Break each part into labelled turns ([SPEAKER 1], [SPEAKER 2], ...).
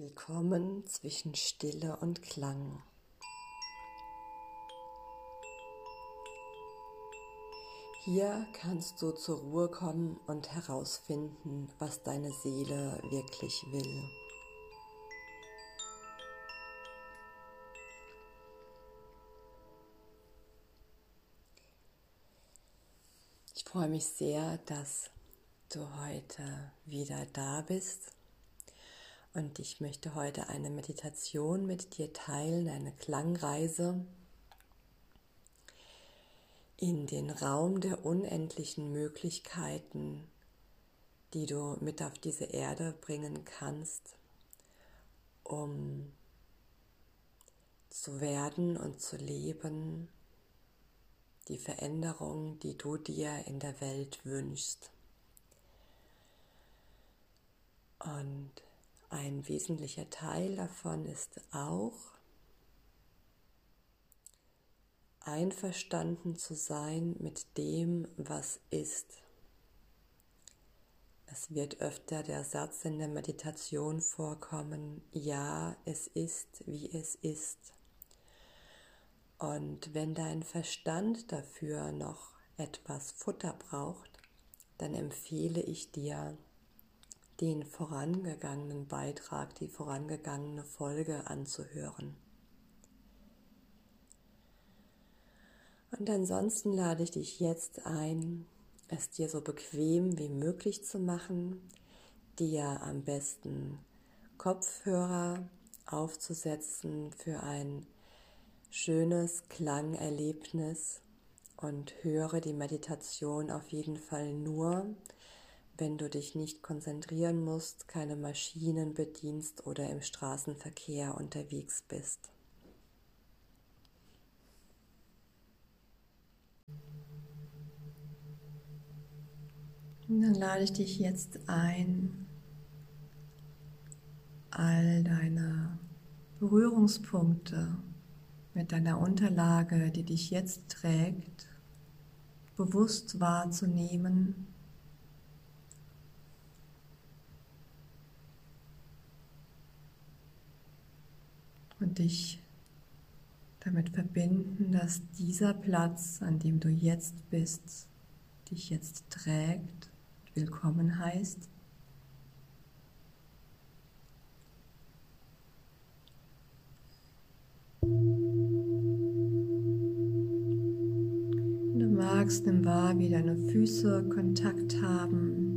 [SPEAKER 1] Willkommen zwischen Stille und Klang. Hier kannst du zur Ruhe kommen und herausfinden, was deine Seele wirklich will. Ich freue mich sehr, dass du heute wieder da bist und ich möchte heute eine Meditation mit dir teilen, eine Klangreise in den Raum der unendlichen Möglichkeiten, die du mit auf diese Erde bringen kannst, um zu werden und zu leben, die Veränderung, die du dir in der Welt wünschst. Und ein wesentlicher Teil davon ist auch, einverstanden zu sein mit dem, was ist. Es wird öfter der Satz in der Meditation vorkommen, ja, es ist, wie es ist. Und wenn dein Verstand dafür noch etwas Futter braucht, dann empfehle ich dir, den vorangegangenen Beitrag, die vorangegangene Folge anzuhören. Und ansonsten lade ich dich jetzt ein, es dir so bequem wie möglich zu machen, dir am besten Kopfhörer aufzusetzen für ein schönes Klangerlebnis und höre die Meditation auf jeden Fall nur, wenn du dich nicht konzentrieren musst, keine Maschinen bedienst oder im Straßenverkehr unterwegs bist. Und dann lade ich dich jetzt ein, all deine Berührungspunkte mit deiner Unterlage, die dich jetzt trägt, bewusst wahrzunehmen und dich damit verbinden, dass dieser Platz, an dem du jetzt bist, dich jetzt trägt, willkommen heißt. Du magst, nimm wahr, wie deine Füße Kontakt haben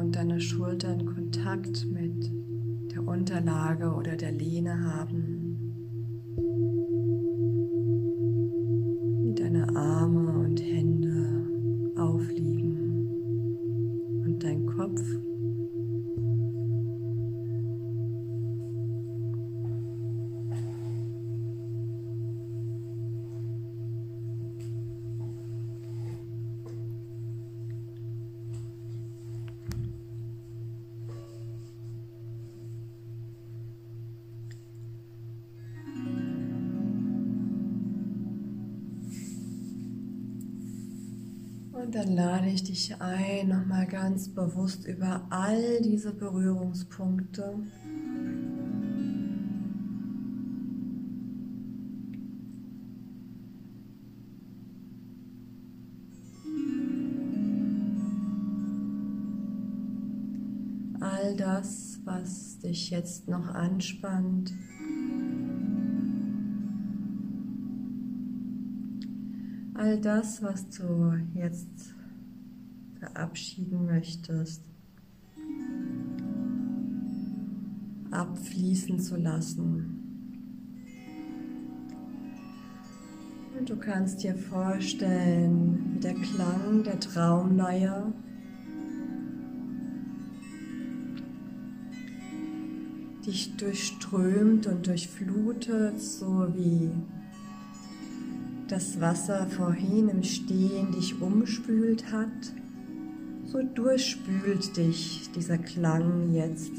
[SPEAKER 1] und deine Schultern Kontakt mit der Unterlage oder der Lehne haben. Und dann lade ich dich ein, nochmal ganz bewusst über all diese Berührungspunkte all das, was dich jetzt noch anspannt, all das, was du jetzt verabschieden möchtest, abfließen zu lassen. Und du kannst dir vorstellen, wie der Klang der Traumleier dich durchströmt und durchflutet, so wie das Wasser vorhin im Stehen dich umspült hat, so durchspült dich dieser Klang jetzt.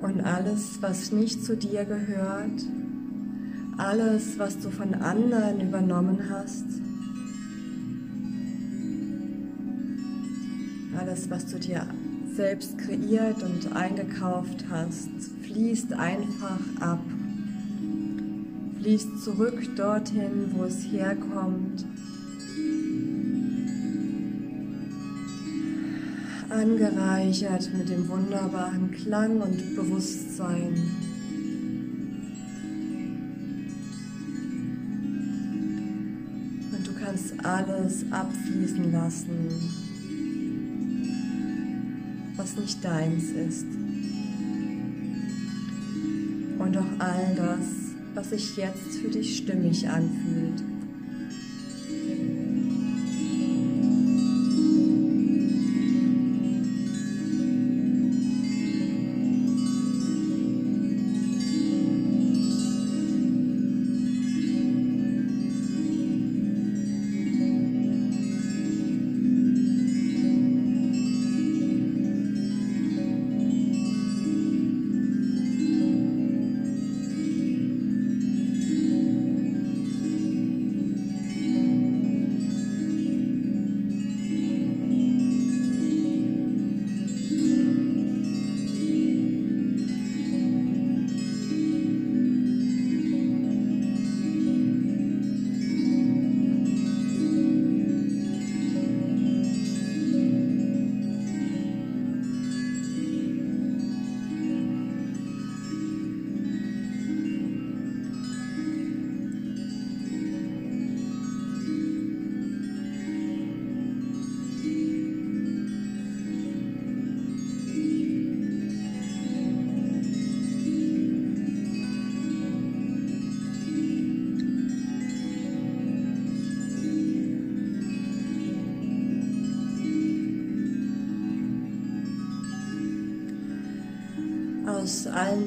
[SPEAKER 1] Und alles, was nicht zu dir gehört, alles, was du von anderen übernommen hast, alles, was du dir selbst kreiert und eingekauft hast, fließt einfach ab, fließt zurück dorthin, wo es herkommt, angereichert mit dem wunderbaren Klang und Bewusstsein. kannst alles abfließen lassen, was nicht deins ist. Und auch all das, was sich jetzt für dich stimmig anfühlt.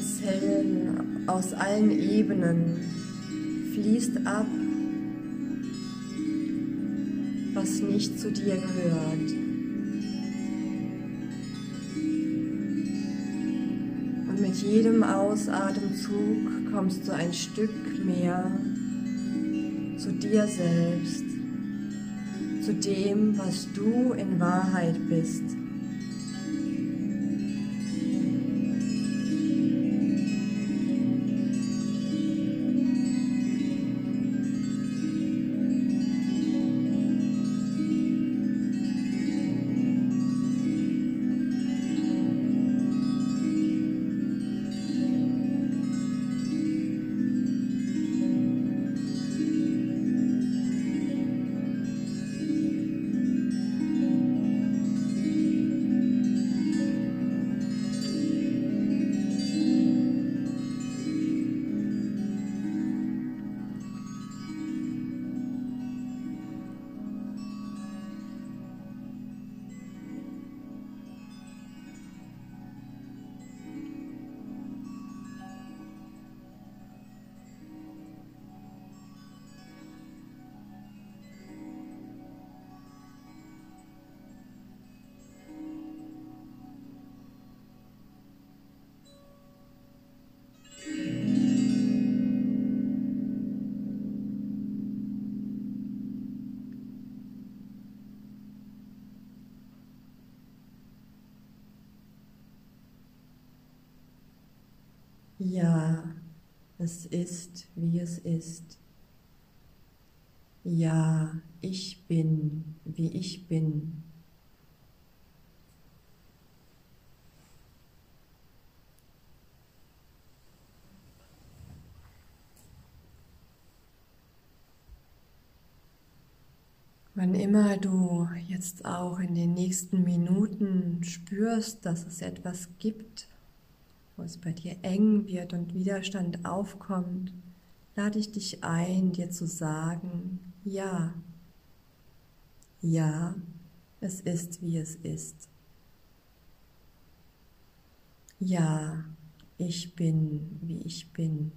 [SPEAKER 1] Zellen, aus allen Ebenen fließt ab, was nicht zu dir gehört. Und mit jedem Ausatemzug kommst du ein Stück mehr zu dir selbst, zu dem, was du in Wahrheit bist. Ja, es ist, wie es ist. Ja, ich bin, wie ich bin. Wann immer du jetzt auch in den nächsten Minuten spürst, dass es etwas gibt, wo es bei dir eng wird und Widerstand aufkommt, lade ich dich ein, dir zu sagen, ja, ja, es ist, wie es ist. Ja, ich bin, wie ich bin.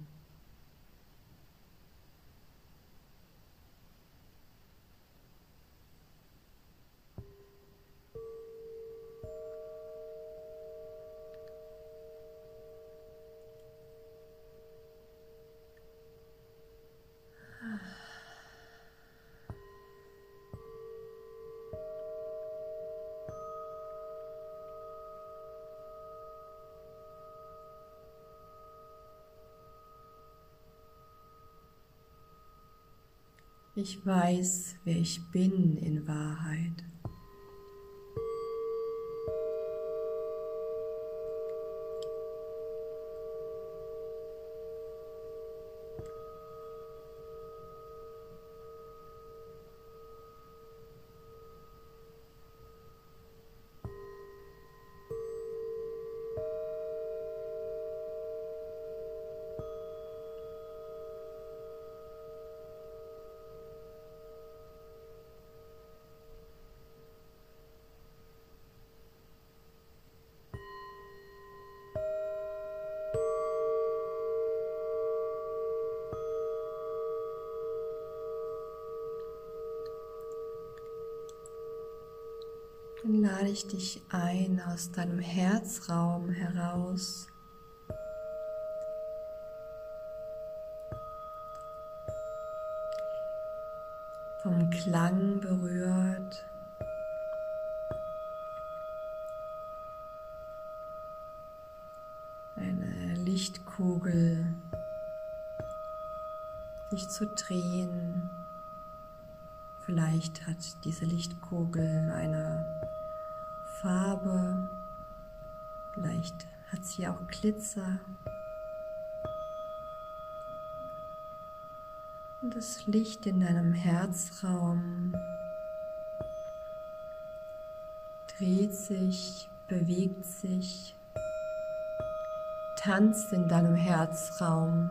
[SPEAKER 1] Ich weiß, wer ich bin in Wahrheit. Lade ich dich ein aus deinem Herzraum heraus. Vom Klang berührt. Eine Lichtkugel sich zu drehen. Vielleicht hat diese Lichtkugel eine Farbe, vielleicht hat sie auch Glitzer. Und das Licht in deinem Herzraum dreht sich, bewegt sich, tanzt in deinem Herzraum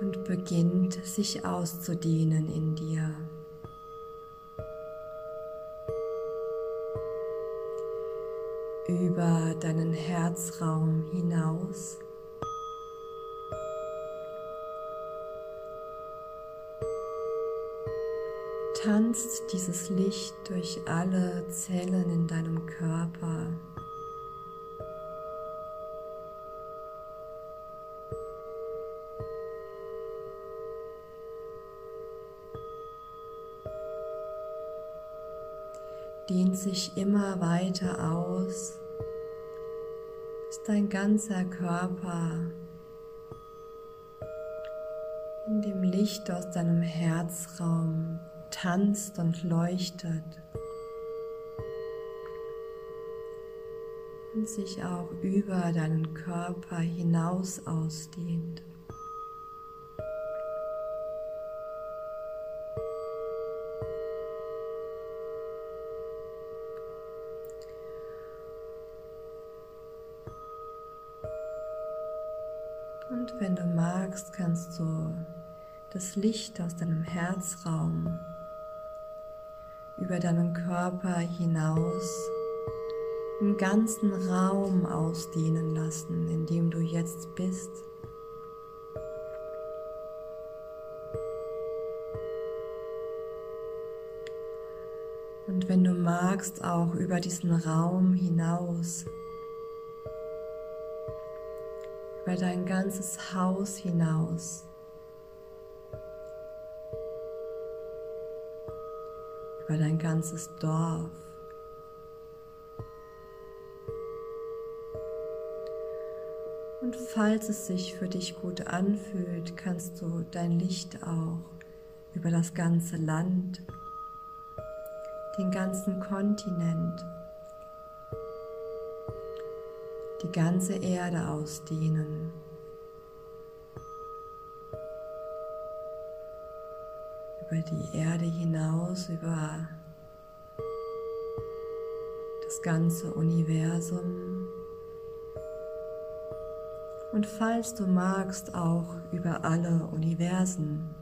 [SPEAKER 1] und beginnt sich auszudehnen in dir. Über deinen Herzraum hinaus. Tanzt dieses Licht durch alle Zellen in deinem Körper. Immer weiter aus, bis dein ganzer Körper in dem Licht aus deinem Herzraum tanzt und leuchtet und sich auch über deinen Körper hinaus ausdehnt. Licht aus deinem Herzraum über deinen Körper hinaus im ganzen Raum ausdehnen lassen, in dem du jetzt bist. Und wenn du magst, auch über diesen Raum hinaus über dein ganzes Haus hinaus, über dein ganzes Dorf. Und falls es sich für dich gut anfühlt, kannst du dein Licht auch über das ganze Land, den ganzen Kontinent die ganze Erde ausdehnen. Über die Erde hinaus, über das ganze Universum und falls du magst auch über alle Universen,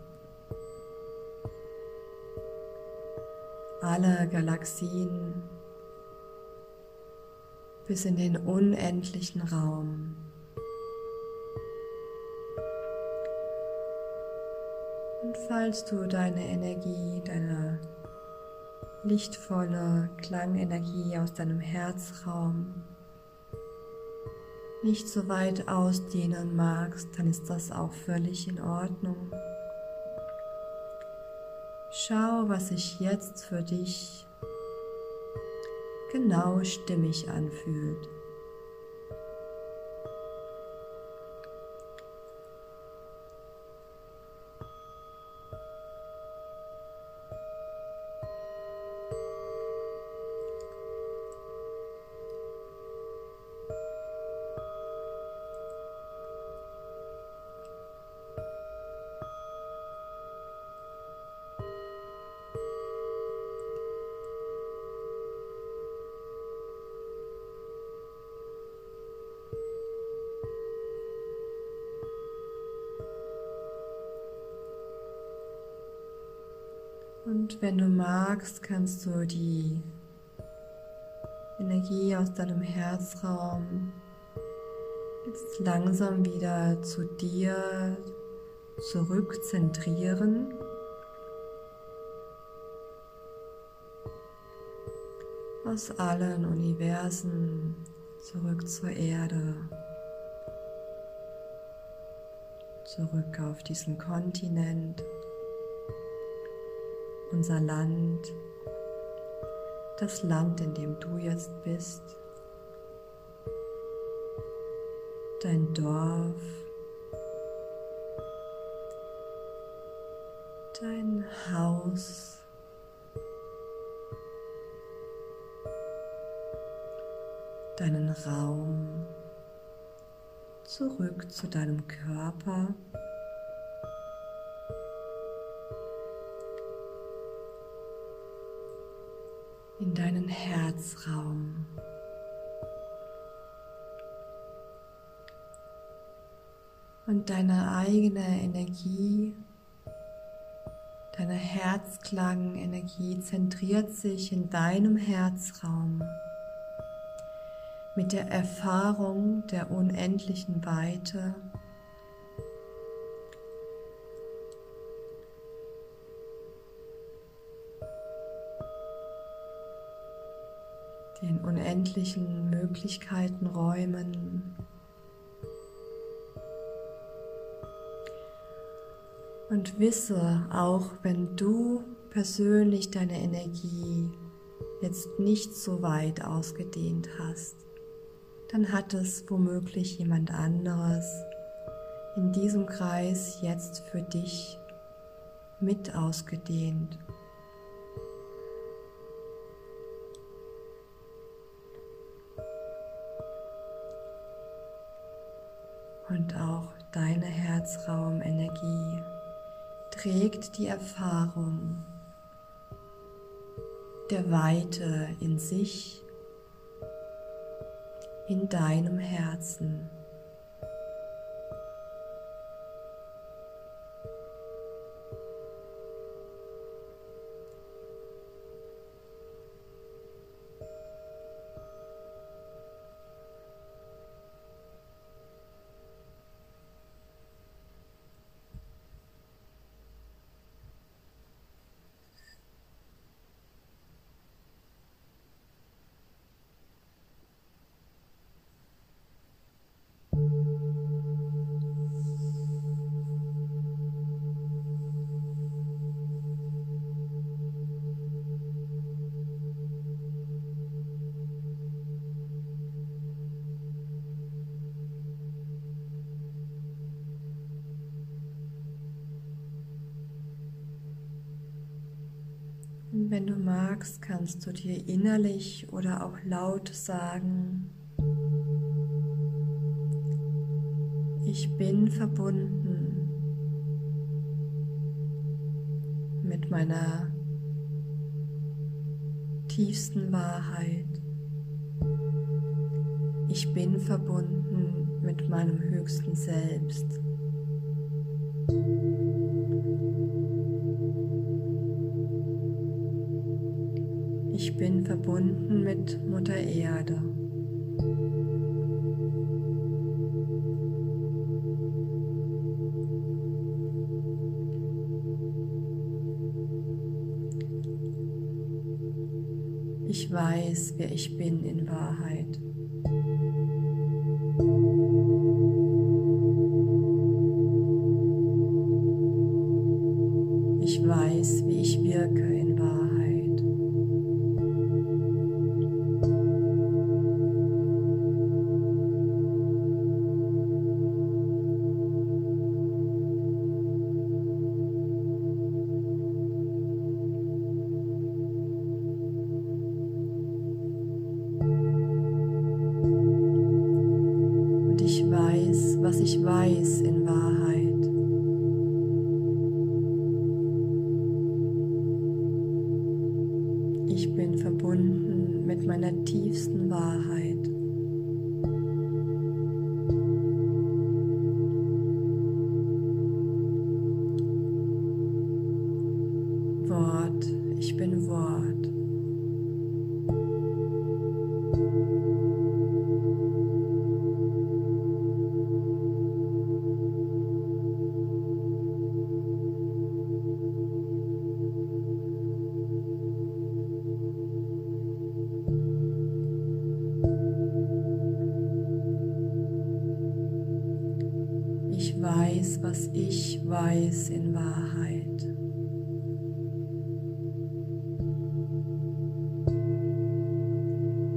[SPEAKER 1] alle Galaxien bis in den unendlichen Raum. Und falls du deine Energie, deine lichtvolle Klangenergie aus deinem Herzraum nicht so weit ausdehnen magst, dann ist das auch völlig in Ordnung. Schau, was sich jetzt für dich genau stimmig anfühlt. Und wenn du magst, kannst du die Energie aus deinem Herzraum jetzt langsam wieder zu dir zurückzentrieren. Aus allen Universen zurück zur Erde, zurück auf diesen Kontinent unser Land, das Land, in dem du jetzt bist, dein Dorf, dein Haus, deinen Raum, zurück zu deinem Körper. Deinen Herzraum. Und deine eigene Energie, deine Herzklang-Energie zentriert sich in deinem Herzraum mit der Erfahrung der unendlichen Weite unendlichen Möglichkeiten räumen. Und wisse, auch wenn du persönlich deine Energie jetzt nicht so weit ausgedehnt hast, dann hat es womöglich jemand anderes in diesem Kreis jetzt für dich mit ausgedehnt. Deine Herzraumenergie trägt die Erfahrung der Weite in sich, in deinem Herzen. Wenn du magst, kannst du dir innerlich oder auch laut sagen, ich bin verbunden mit meiner tiefsten Wahrheit. Ich bin verbunden mit meinem höchsten Selbst. Ich bin in Wahrheit. Ich weiß, wie ich wirke in Wahrheit. Weiß, was ich weiß in Wahrheit.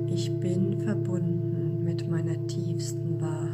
[SPEAKER 1] Ich bin verbunden mit meiner tiefsten Wahrheit.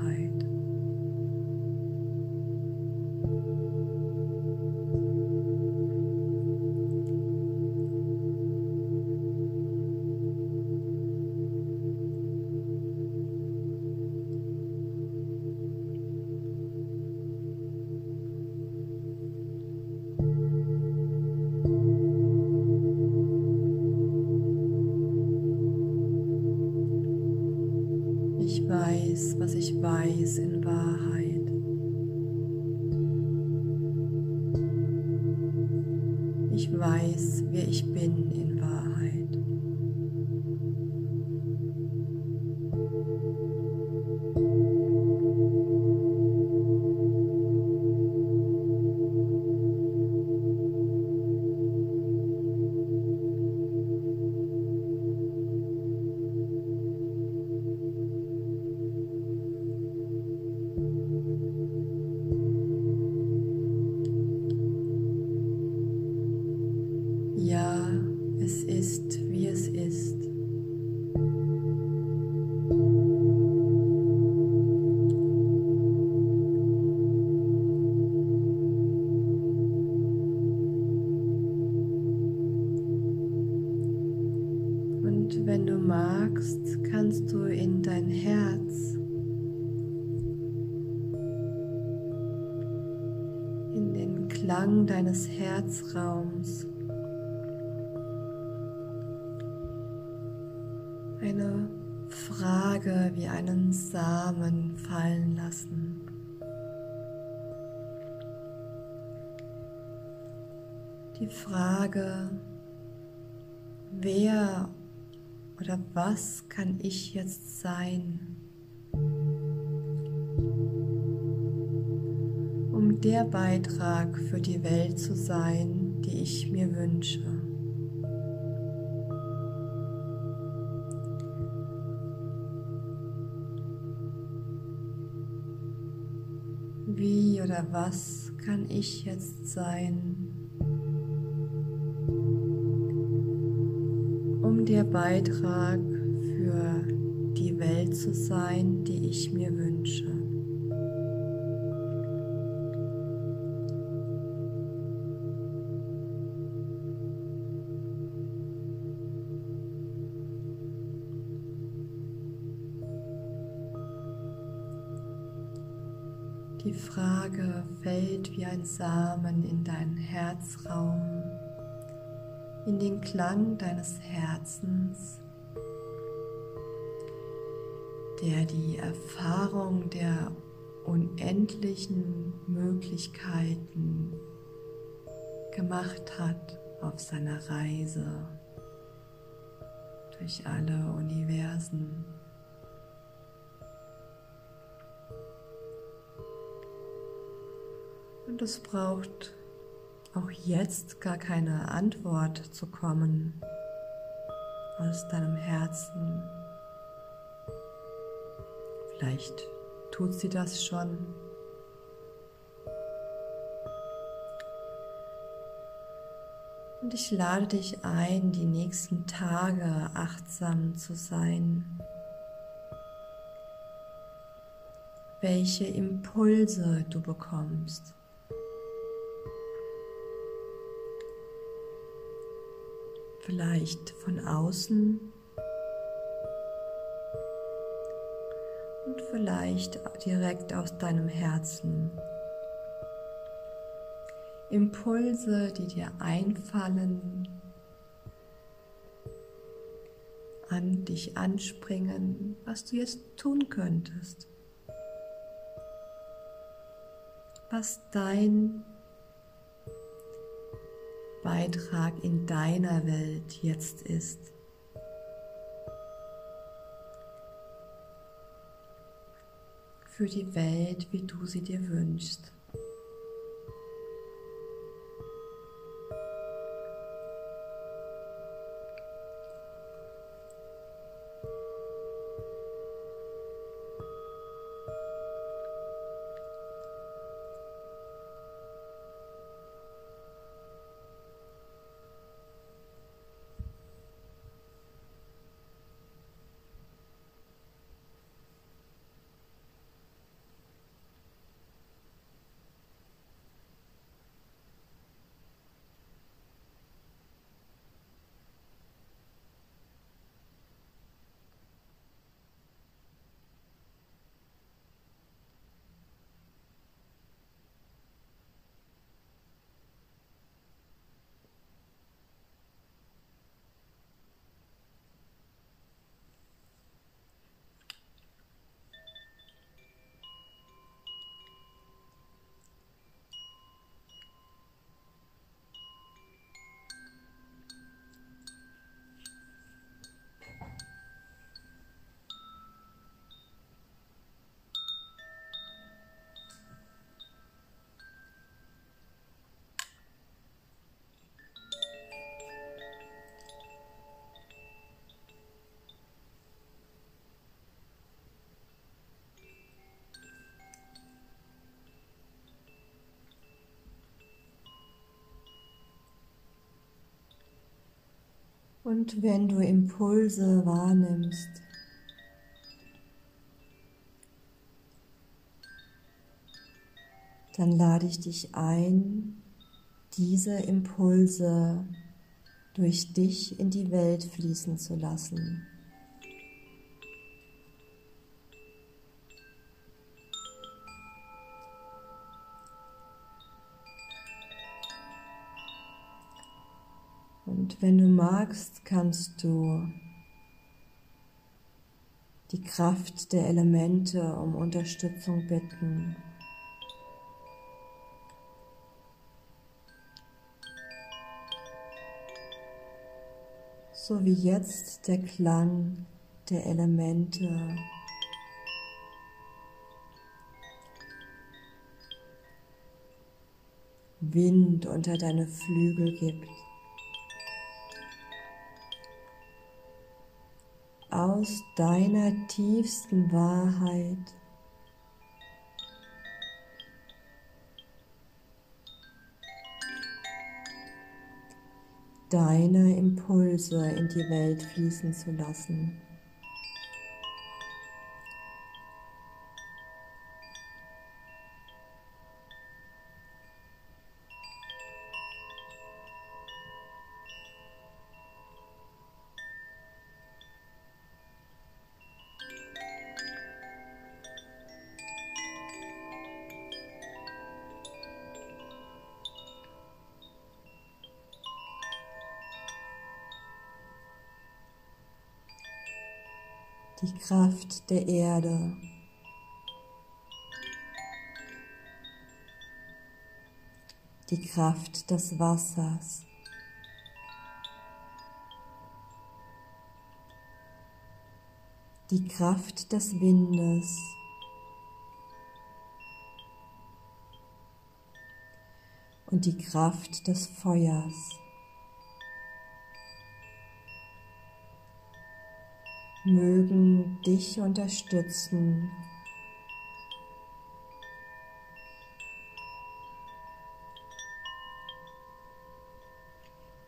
[SPEAKER 1] Deines Herzraums eine Frage wie einen Samen fallen lassen. Die Frage, wer oder was kann ich jetzt sein, der Beitrag für die Welt zu sein, die ich mir wünsche. Wie oder was kann ich jetzt sein, um der Beitrag für die Welt zu sein, die ich mir wünsche? Frage fällt wie ein Samen in deinen Herzraum, in den Klang deines Herzens, der die Erfahrung der unendlichen Möglichkeiten gemacht hat auf seiner Reise durch alle Universen. Es braucht auch jetzt gar keine Antwort zu kommen aus deinem Herzen. Vielleicht tut sie das schon. Und ich lade dich ein, die nächsten Tage achtsam zu sein. Welche Impulse du bekommst. Vielleicht von außen und vielleicht direkt aus deinem Herzen. Impulse, die dir einfallen, an dich anspringen, was du jetzt tun könntest, was dein Beitrag in deiner Welt jetzt ist. Für die Welt, wie du sie dir wünschst. Und wenn du Impulse wahrnimmst, dann lade ich dich ein, diese Impulse durch dich in die Welt fließen zu lassen. Und wenn du magst, kannst du die Kraft der Elemente um Unterstützung bitten. So wie jetzt der Klang der Elemente Wind unter deine Flügel gibt. Aus deiner tiefsten Wahrheit. deine Impulse in die Welt fließen zu lassen. Der Erde. Die Kraft des Wassers. Die Kraft des Windes. Und die Kraft des Feuers. Mögen dich unterstützen.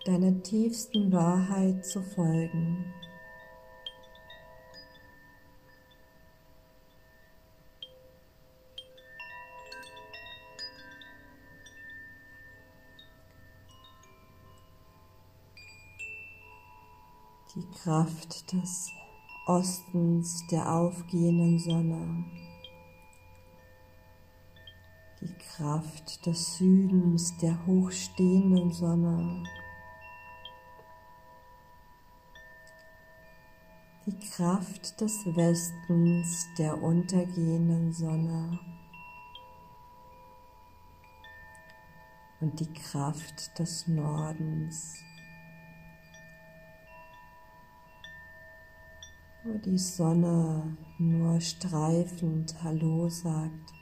[SPEAKER 1] deiner tiefsten Wahrheit zu folgen. Die Kraft des Ostens der aufgehenden Sonne, die Kraft des Südens der hochstehenden Sonne, die Kraft des Westens der untergehenden Sonne. Und die Kraft des Nordens wo die Sonne nur streifend Hallo sagt.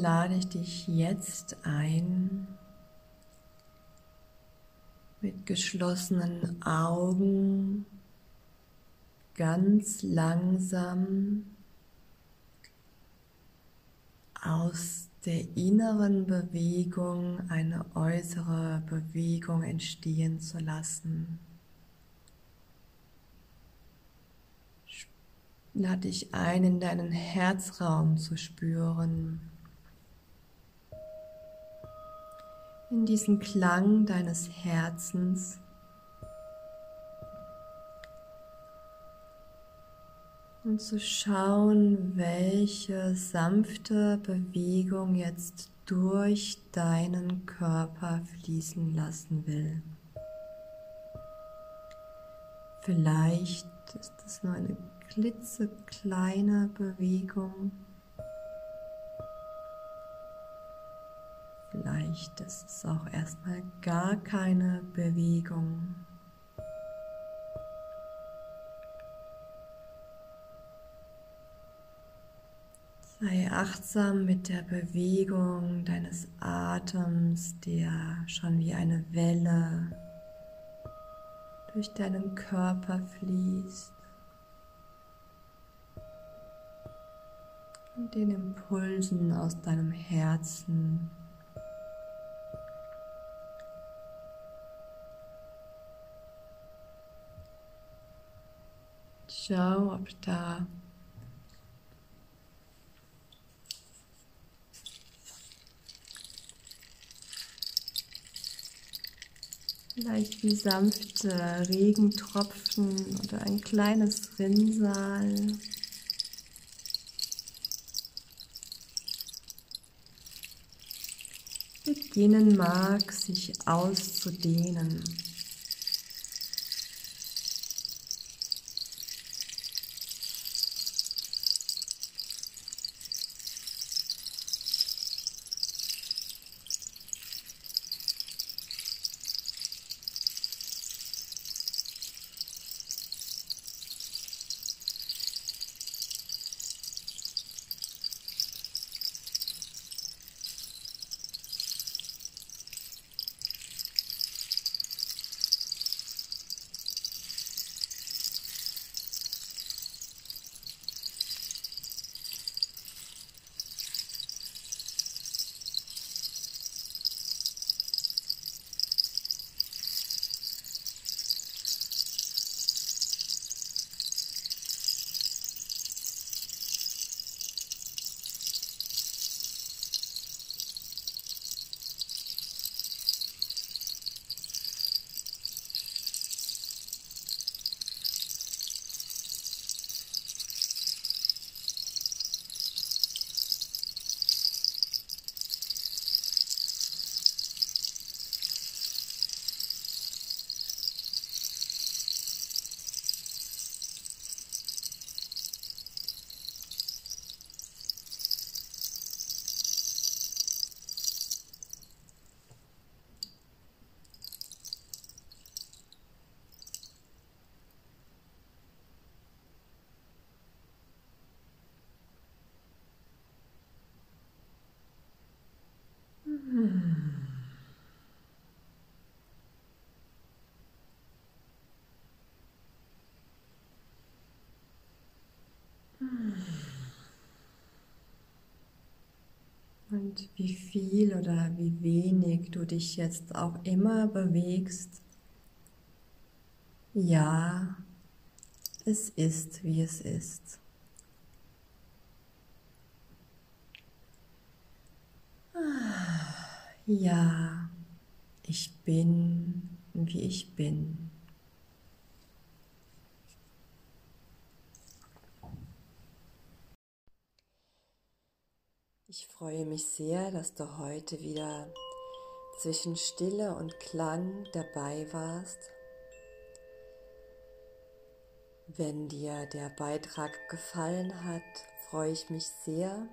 [SPEAKER 1] Lade ich dich jetzt ein, mit geschlossenen Augen ganz langsam aus der inneren Bewegung eine äußere Bewegung entstehen zu lassen. Lade dich ein, in deinen Herzraum zu spüren. In diesen Klang deines Herzens. Und zu schauen, welche sanfte Bewegung jetzt durch deinen Körper fließen lassen will. Vielleicht ist es nur eine klitzekleine Bewegung. Vielleicht ist es auch erstmal gar keine Bewegung. Sei achtsam mit der Bewegung deines Atems, der schon wie eine Welle durch deinen Körper fließt und den Impulsen aus deinem Herzen. Schau, ob da vielleicht wie sanfte Regentropfen oder ein kleines Rinnsal. beginnen mag, sich auszudehnen. Und wie viel oder wie wenig du dich jetzt auch immer bewegst, ja, es ist, wie es ist. Ja, ich bin, wie ich bin. Ich freue mich sehr, dass du heute wieder zwischen Stille und Klang dabei warst. Wenn dir der Beitrag gefallen hat, freue ich mich sehr,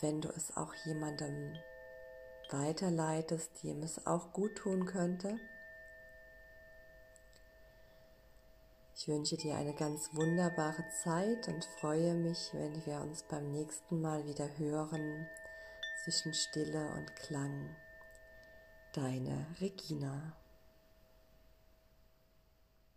[SPEAKER 1] wenn du es auch jemandem weiterleitest, dem es auch gut tun könnte. Ich wünsche dir eine ganz wunderbare Zeit und freue mich, wenn wir uns beim nächsten Mal wieder hören zwischen Stille und Klang. Deine Regina.